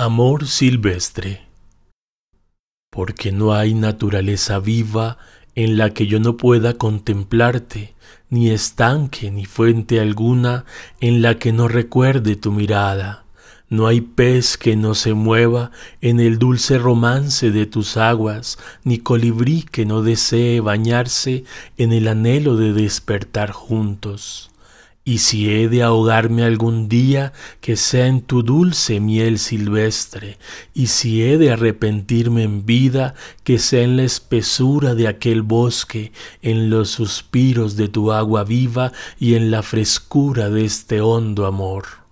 Amor silvestre. Porque no hay naturaleza viva en la que yo no pueda contemplarte, ni estanque ni fuente alguna en la que no recuerde tu mirada. No hay pez que no se mueva en el dulce romance de tus aguas, ni colibrí que no desee bañarse en el anhelo de despertar juntos. Y si he de ahogarme algún día, que sea en tu dulce miel silvestre, y si he de arrepentirme en vida, que sea en la espesura de aquel bosque, en los suspiros de tu agua viva y en la frescura de este hondo amor.